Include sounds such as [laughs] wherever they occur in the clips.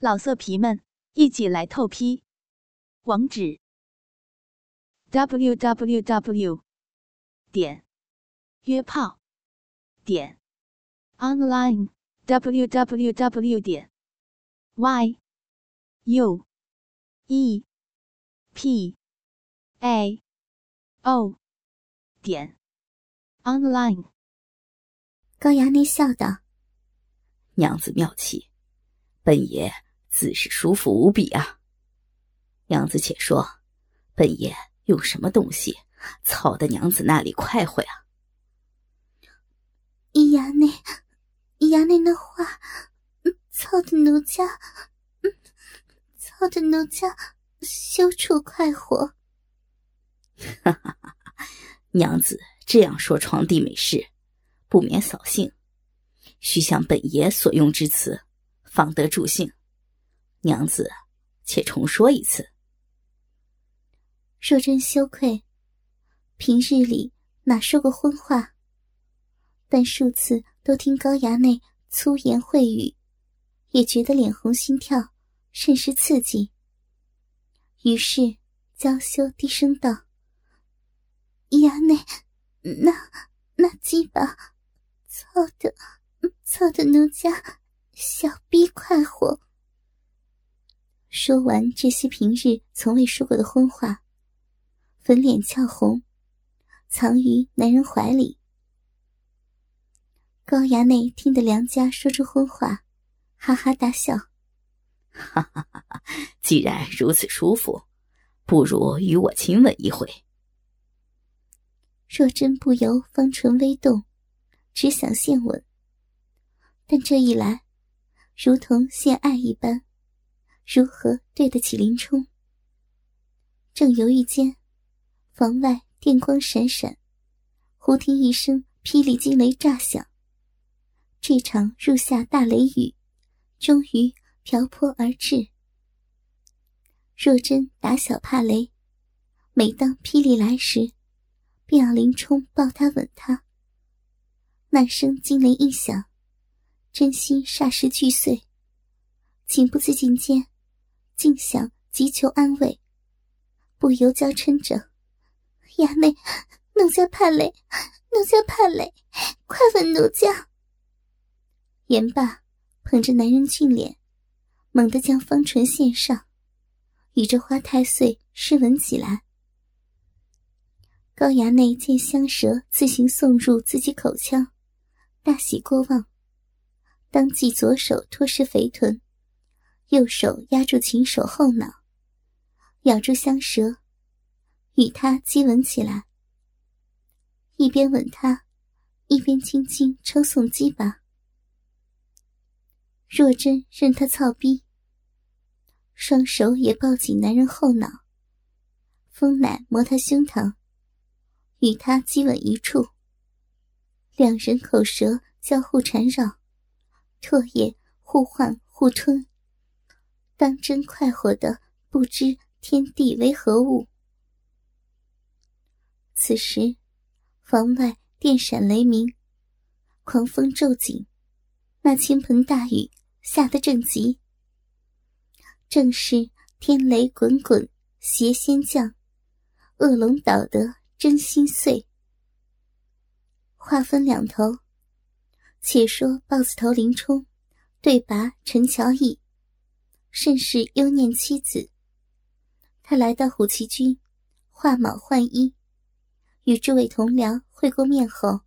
老色皮们，一起来透批！网址：w w w 点约炮点 online w w w 点 y u e p a o 点 online。高衙内笑道：“娘子妙计，本爷。”自是舒服无比啊！娘子且说，本爷用什么东西操的娘子那里快活呀？姨衙内，姨衙内那话，操的奴家，操的奴家羞处快活。哈哈哈！娘子这样说床地美事，不免扫兴，须向本爷所用之词，方得助兴。娘子，且重说一次。若真羞愧，平日里哪说过荤话？但数次都听高衙内粗言秽语，也觉得脸红心跳，甚是刺激。于是娇羞低声道：“衙内，那那鸡巴，操的，操的奴家小逼快活。”说完这些平日从未说过的荤话，粉脸俏红，藏于男人怀里。高衙内听得梁家说出荤话，哈哈大笑：“哈哈哈哈！既然如此舒服，不如与我亲吻一回。”若真不由芳唇微动，只想献吻，但这一来，如同献爱一般。如何对得起林冲？正犹豫间，房外电光闪闪，忽听一声霹雳惊雷炸响。这场入夏大雷雨，终于瓢泼而至。若真打小怕雷，每当霹雳来时，便要林冲抱她吻她。那声惊雷一响，真心霎时俱碎，情不自禁间。竟想急求安慰，不由娇嗔着：“衙内，奴家怕累，奴家怕累，快吻奴家。”言罢，捧着男人俊脸，猛地将方唇献上，与这花太岁湿吻起来。高衙内见香舌自行送入自己口腔，大喜过望，当即左手托实肥臀。右手压住琴手后脑，咬住香舌，与他激吻起来。一边吻他，一边轻轻抽送鸡巴。若真任他操逼，双手也抱紧男人后脑，风奶摸他胸膛，与他激吻一处。两人口舌交互缠绕，唾液互换互吞。当真快活的不知天地为何物。此时，房外电闪雷鸣，狂风骤紧，那倾盆大雨下得正急，正是天雷滚滚，邪仙降，恶龙倒得真心碎。话分两头，且说豹子头林冲对拔陈乔义。甚是忧念妻子。他来到虎旗军，化卯换衣，与诸位同僚会过面后，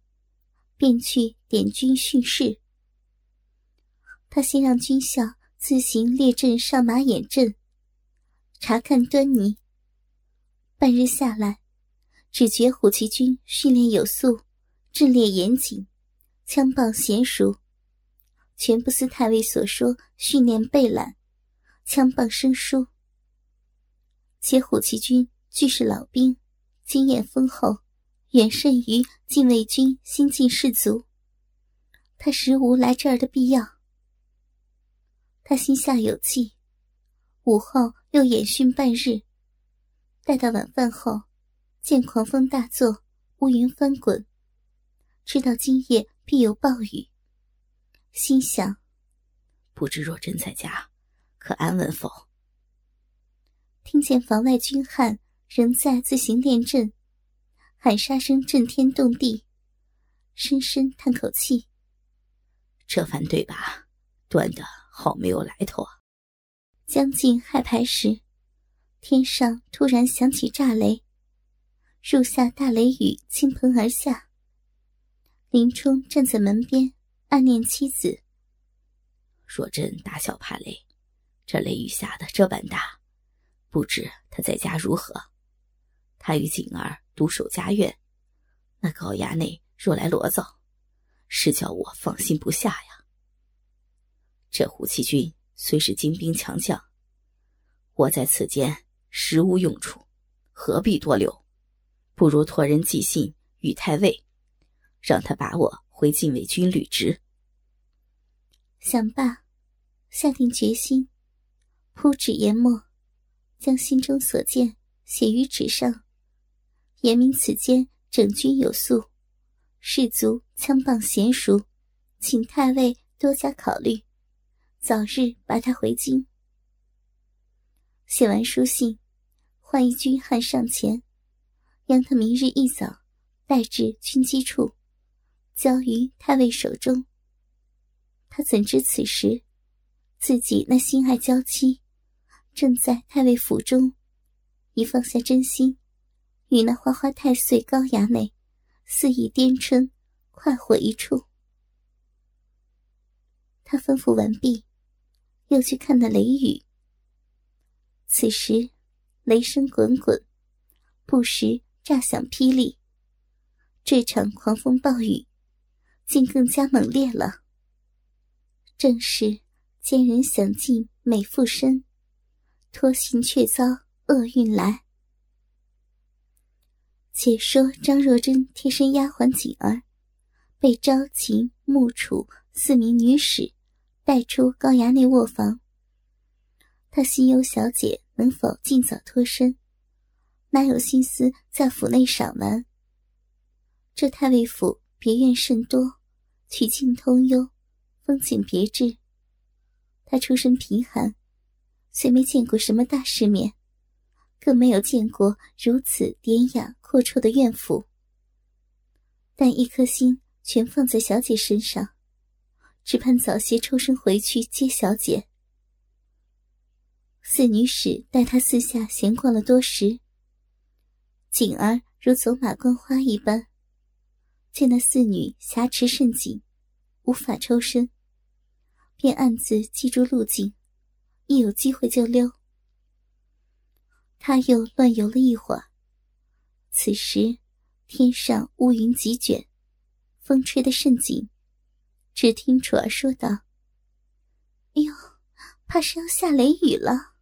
便去点军训示。他先让军校自行列阵上马演阵，查看端倪。半日下来，只觉虎旗军训练有素，阵列严谨，枪棒娴熟，全不似太尉所说训练备懒。枪棒生疏，且虎骑军俱是老兵，经验丰厚，远甚于禁卫军新进士卒。他实无来这儿的必要。他心下有计，午后又演训半日，待到晚饭后，见狂风大作，乌云翻滚，知道今夜必有暴雨，心想：不知若真在家。可安稳否？听见房外军汉仍在自行练阵，喊杀声震天动地，深深叹口气。这番对吧，断的好没有来头啊！将近亥牌时，天上突然响起炸雷，入下大雷雨倾盆而下。林冲站在门边，暗念妻子：若真打小怕雷，这雷雨下的这般大，不知他在家如何？他与景儿独守家院，那高衙内若来罗造。是叫我放心不下呀。这胡七军虽是精兵强将，我在此间实无用处，何必多留？不如托人寄信与太尉，让他把我回禁卫军履职。想罢，下定决心，铺纸研墨，将心中所见写于纸上，言明此间整军有素。士卒枪棒娴熟，请太尉多加考虑，早日拔他回京。写完书信，换一军汉上前，让他明日一早带至军机处，交于太尉手中。他怎知此时，自己那心爱娇妻，正在太尉府中，已放下真心，与那花花太岁高衙内。肆意颠春，快活一处。他吩咐完毕，又去看那雷雨。此时，雷声滚滚，不时炸响霹雳。这场狂风暴雨，竟更加猛烈了。正是奸人想尽美妇身，托行却遭厄运来。且说张若珍贴身丫鬟锦儿，被朝秦、穆楚四名女使带出高衙内卧房。她心忧小姐能否尽早脱身，哪有心思在府内赏玩？这太尉府别院甚多，曲径通幽，风景别致。她出身贫寒，虽没见过什么大世面。更没有见过如此典雅阔绰的院府，但一颗心全放在小姐身上，只盼早些抽身回去接小姐。四女使带她四下闲逛了多时，锦儿如走马观花一般，见那四女挟持甚紧，无法抽身，便暗自记住路径，一有机会就溜。他又乱游了一会儿。此时，天上乌云急卷，风吹得甚紧。只听楚儿说道：“哎呦，怕是要下雷雨了。”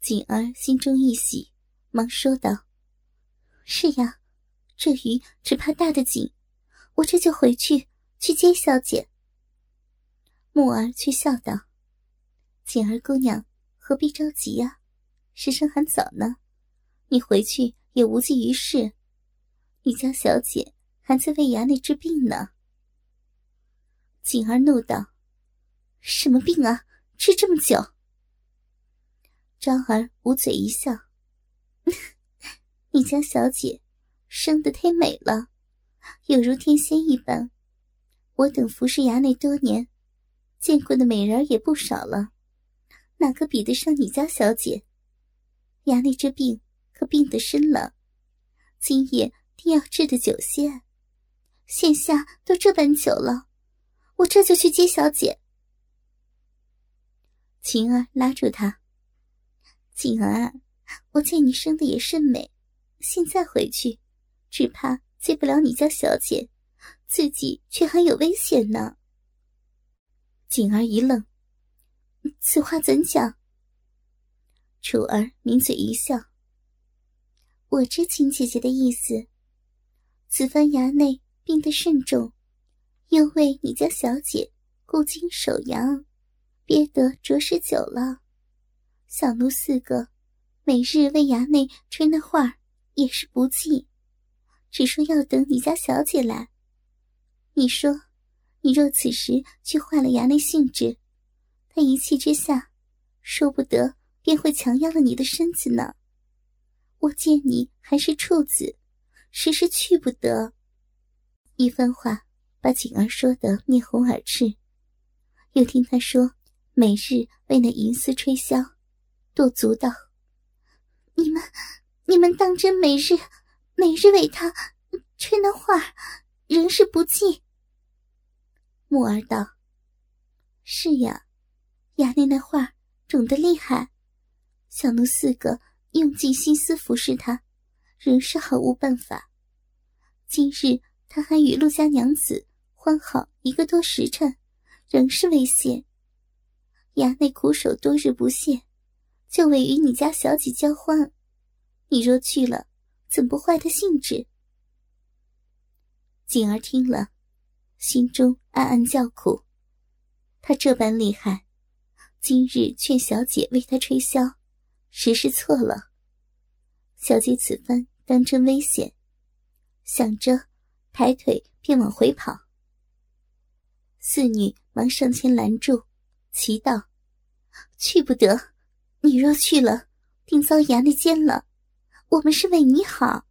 锦儿心中一喜，忙说道：“是呀，这雨只怕大的紧，我这就回去去接小姐。”木儿却笑道：“锦儿姑娘何必着急呀？”时辰还早呢，你回去也无济于事。你家小姐还在为衙内治病呢。锦儿怒道：“什么病啊？治这么久？”昭儿捂嘴一笑：“ [laughs] 你家小姐生得太美了，有如天仙一般。我等服侍衙内多年，见过的美人也不少了，哪个比得上你家小姐？”衙内这病可病得深了，今夜定要治得久些。现下都这般久了，我这就去接小姐。晴儿拉住他：“锦儿，我见你生的也甚美，现在回去，只怕接不了你家小姐，自己却还有危险呢。”锦儿一愣：“此话怎讲？”楚儿抿嘴一笑：“我知亲姐姐的意思。此番衙内病得甚重，又为你家小姐顾精守阳，憋得着实久了。小奴四个每日为衙内吹那话也是不济，只说要等你家小姐来。你说，你若此时去坏了衙内兴致，他一气之下。”说不得便会强压了你的身子呢。我见你还是处子，时时去不得。一番话把景儿说得面红耳赤，又听他说每日为那银丝吹箫，跺足道：“你们，你们当真每日每日为他吹那话，仍是不记。”木儿道：“是呀，衙内那话肿得厉害，小奴四个用尽心思服侍他，仍是毫无办法。今日他还与陆家娘子欢好一个多时辰，仍是危险。衙内苦守多日不懈，就为与你家小姐交欢。你若去了，怎不坏他兴致？”锦儿听了。心中暗暗叫苦，他这般厉害，今日劝小姐为他吹箫，实是错了。小姐此番当真危险，想着，抬腿便往回跑。四女忙上前拦住，祈道：“去不得，你若去了，定遭衙内奸了。我们是为你好。”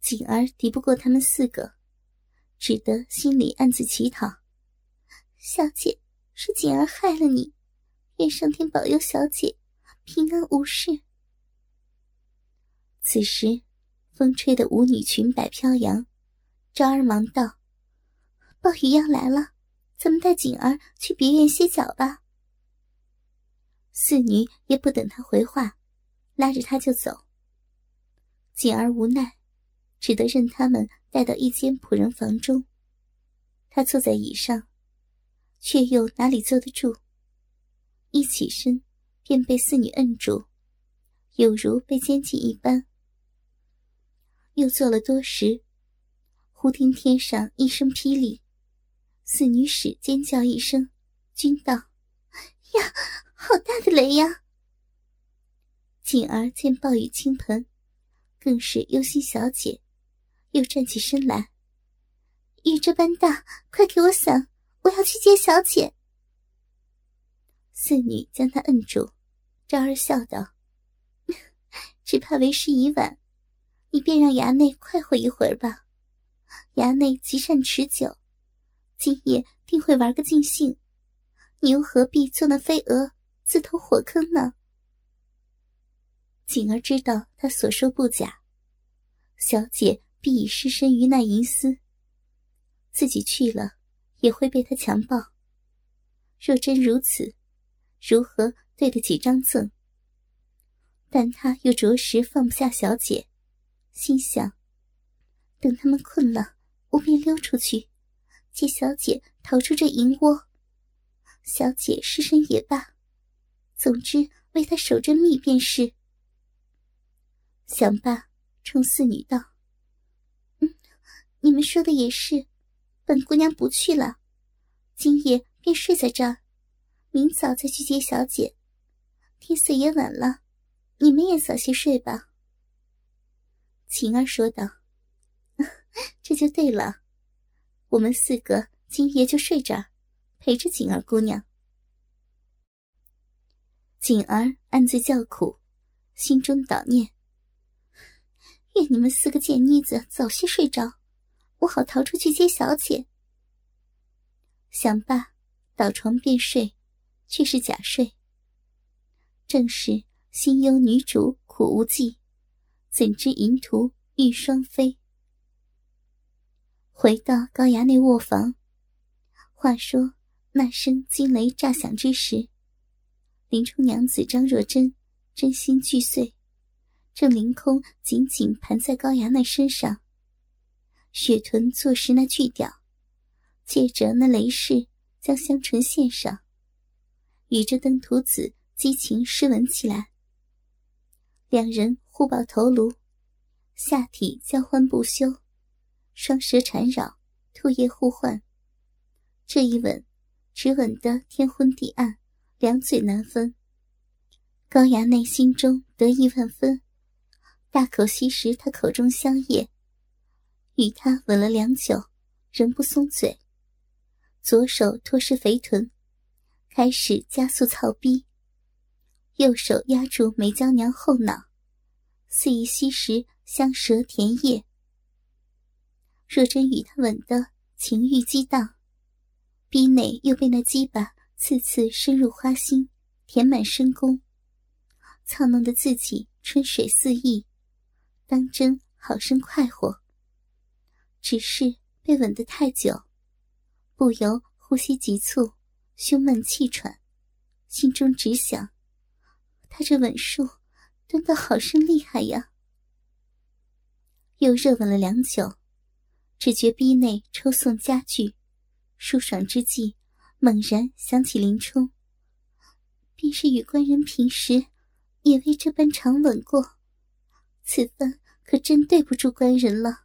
锦儿敌不过他们四个。只得心里暗自乞讨：“小姐，是锦儿害了你，愿上天保佑小姐平安无事。”此时，风吹得舞女裙摆飘扬，昭儿忙道：“暴雨要来了，咱们带锦儿去别院歇脚吧。”四女也不等他回话，拉着他就走。锦儿无奈，只得任他们。带到一间仆人房中，他坐在椅上，却又哪里坐得住？一起身，便被四女摁住，有如被监禁一般。又坐了多时，忽听天上一声霹雳，四女使尖叫一声，惊道：“呀，好大的雷呀！”锦儿见暴雨倾盆，更是忧心小姐。又站起身来，雨这般大，快给我伞！我要去接小姐。四女将她摁住，昭儿笑道：“ [laughs] 只怕为时已晚，你便让衙内快活一会儿吧。衙内极善持久，今夜定会玩个尽兴，你又何必做那飞蛾，自投火坑呢？”锦儿知道他所说不假，小姐。必已失身于那银丝，自己去了也会被他强暴。若真如此，如何对得起张赠？但他又着实放不下小姐，心想：等他们困了，我便溜出去，借小姐逃出这银窝。小姐失身也罢，总之为他守着密便是。想罢，冲四女道。嗯你们说的也是，本姑娘不去了，今夜便睡在这儿，明早再去接小姐。天色也晚了，你们也早些睡吧。晴儿说道：“ [laughs] 这就对了，我们四个今夜就睡这儿，陪着景儿姑娘。”景儿暗自叫苦，心中祷念：“愿你们四个贱妮子早些睡着。”我好逃出去接小姐。想罢，倒床便睡，却是假睡。正是心忧女主苦无计，怎知淫徒欲双飞。回到高衙内卧房，话说那声惊雷炸响之时，林冲娘子张若珍真心俱碎，正凌空紧紧盘在高衙内身上。雪臀坐实那巨屌，借着那雷势将香唇献上，与这登徒子激情湿吻起来。两人互抱头颅，下体交欢不休，双舌缠绕，唾液互换。这一吻，只吻得天昏地暗，两嘴难分。高衙内心中得意万分，大口吸食他口中香液。与他吻了良久，仍不松嘴，左手托实肥臀，开始加速操逼。右手压住梅娇娘后脑，肆意吸食香舌甜液。若真与他吻得情欲激荡，逼内又被那鸡巴次次深入花心，填满深宫，操弄得自己春水四溢，当真好生快活。只是被吻得太久，不由呼吸急促，胸闷气喘，心中只想：他这吻术蹲得好生厉害呀！又热吻了良久。只觉逼内抽送加剧，舒爽之际，猛然想起林冲。便是与官人平时也未这般长吻过，此番可真对不住官人了。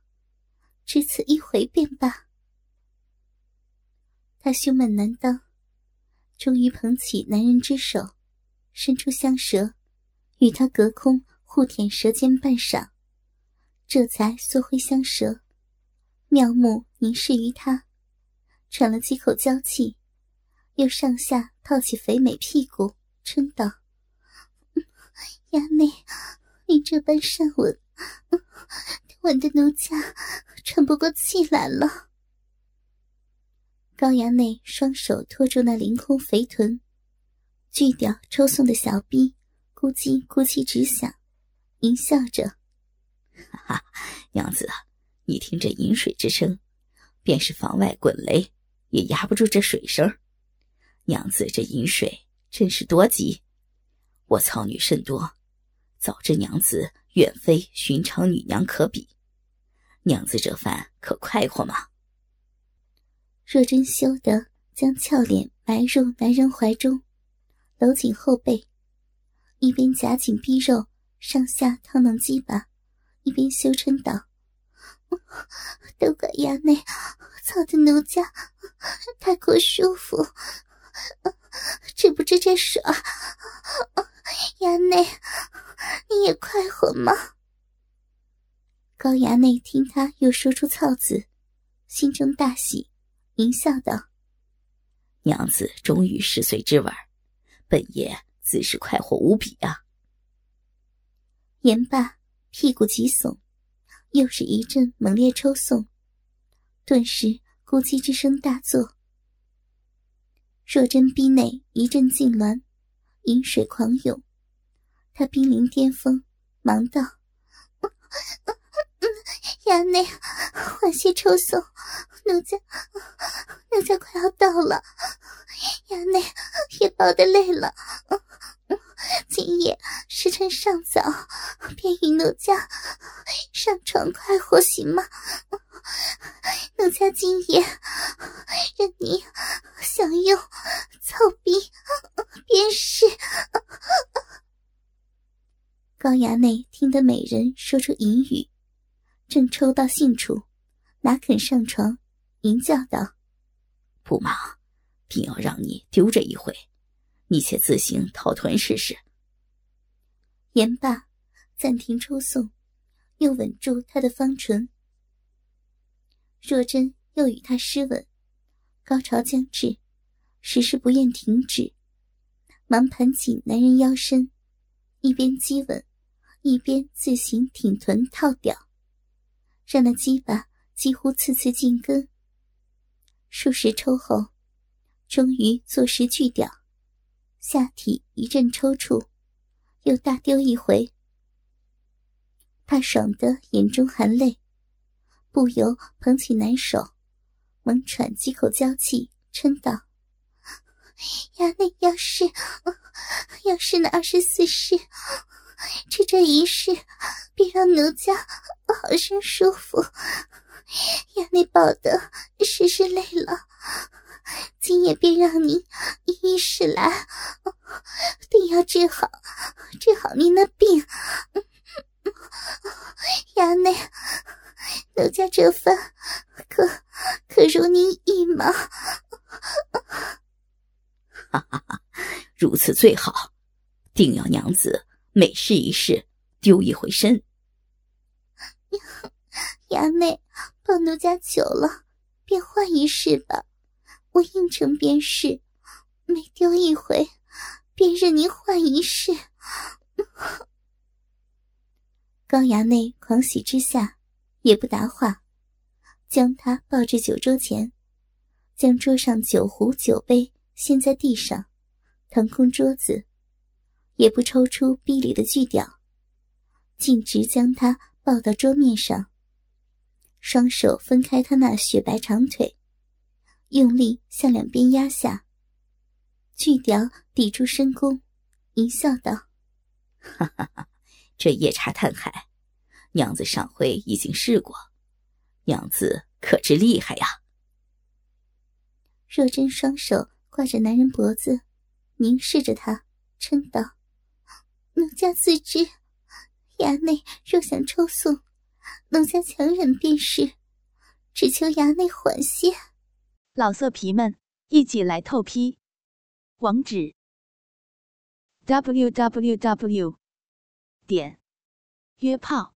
只此一回便罢。他胸闷难当，终于捧起男人之手，伸出香舌，与他隔空互舔舌尖半晌，这才缩回香舌。妙目凝视于他，喘了几口娇气，又上下套起肥美屁股，嗔道：“衙内，你这般善吻，吻的奴家喘不过气来了。”高衙内双手托住那凌空肥臀，巨屌抽送的小臂，咕叽咕叽直响，淫笑着：“哈哈，娘子。”你听这饮水之声，便是房外滚雷也压不住这水声。娘子这饮水真是多急，我操女甚多，早知娘子远非寻常女娘可比。娘子这番可快活吗？若真羞得将俏脸埋入男人怀中，搂紧后背，一边夹紧逼肉上下烫弄鸡巴，一边羞嗔道。[laughs] 都怪衙内操的奴家太过舒服，[laughs] 知不知这爽？衙内，你也快活吗？高衙内听他又说出“操”字，心中大喜，淫笑道：“娘子终于十岁之吻，本爷自是快活无比啊！”言罢，屁股急耸。又是一阵猛烈抽送，顿时咕叽之声大作。若真逼内一阵痉挛，饮水狂涌，他濒临巅峰，忙道：“衙内，缓些抽送，奴家奴家快要到了，衙内也抱得累了。”今夜时辰尚早，便与奴家上床快活行吗？奴家今夜任你享用草逼，便是。高衙内听得美人说出淫语，正抽到兴处，哪肯上床？淫叫道：“不忙，定要让你丢这一回。”你且自行套臀试试。言罢，暂停抽送，又吻住他的芳唇。若真又与他湿吻，高潮将至，时时不愿停止，忙盘起男人腰身，一边激吻，一边自行挺臀套屌，让那鸡巴几乎次次进根。数十抽后，终于坐实巨屌。下体一阵抽搐，又大丢一回。他爽得眼中含泪，不由捧起男手，猛喘几口娇气，嗔道：“衙内要是要是那二十四式，只这一式，便让奴家好生舒服。衙内抱得实是累了。”今夜便让你一一试来，定要治好治好您那病。[laughs] 衙内，奴家这番可可如您意吗？[laughs] 哈哈哈，如此最好，定要娘子每试一试，丢一回身。衙内，抱奴家久了，便换一试吧。我应承便是，每丢一回，便任您换一世。[laughs] 高衙内狂喜之下，也不答话，将他抱至酒桌前，将桌上酒壶酒杯掀在地上，腾空桌子，也不抽出臂里的锯屌，径直将他抱到桌面上，双手分开他那雪白长腿，用力向两边压下，锯屌抵住深宫，一笑道：“哈哈哈。”这夜叉探海，娘子上回已经试过，娘子可知厉害呀？若真双手挂着男人脖子，凝视着他，嗔道：“奴家自知，衙内若想抽送，奴家强忍便是，只求衙内缓些。”老色皮们，一起来透批，网址：w w w。点约炮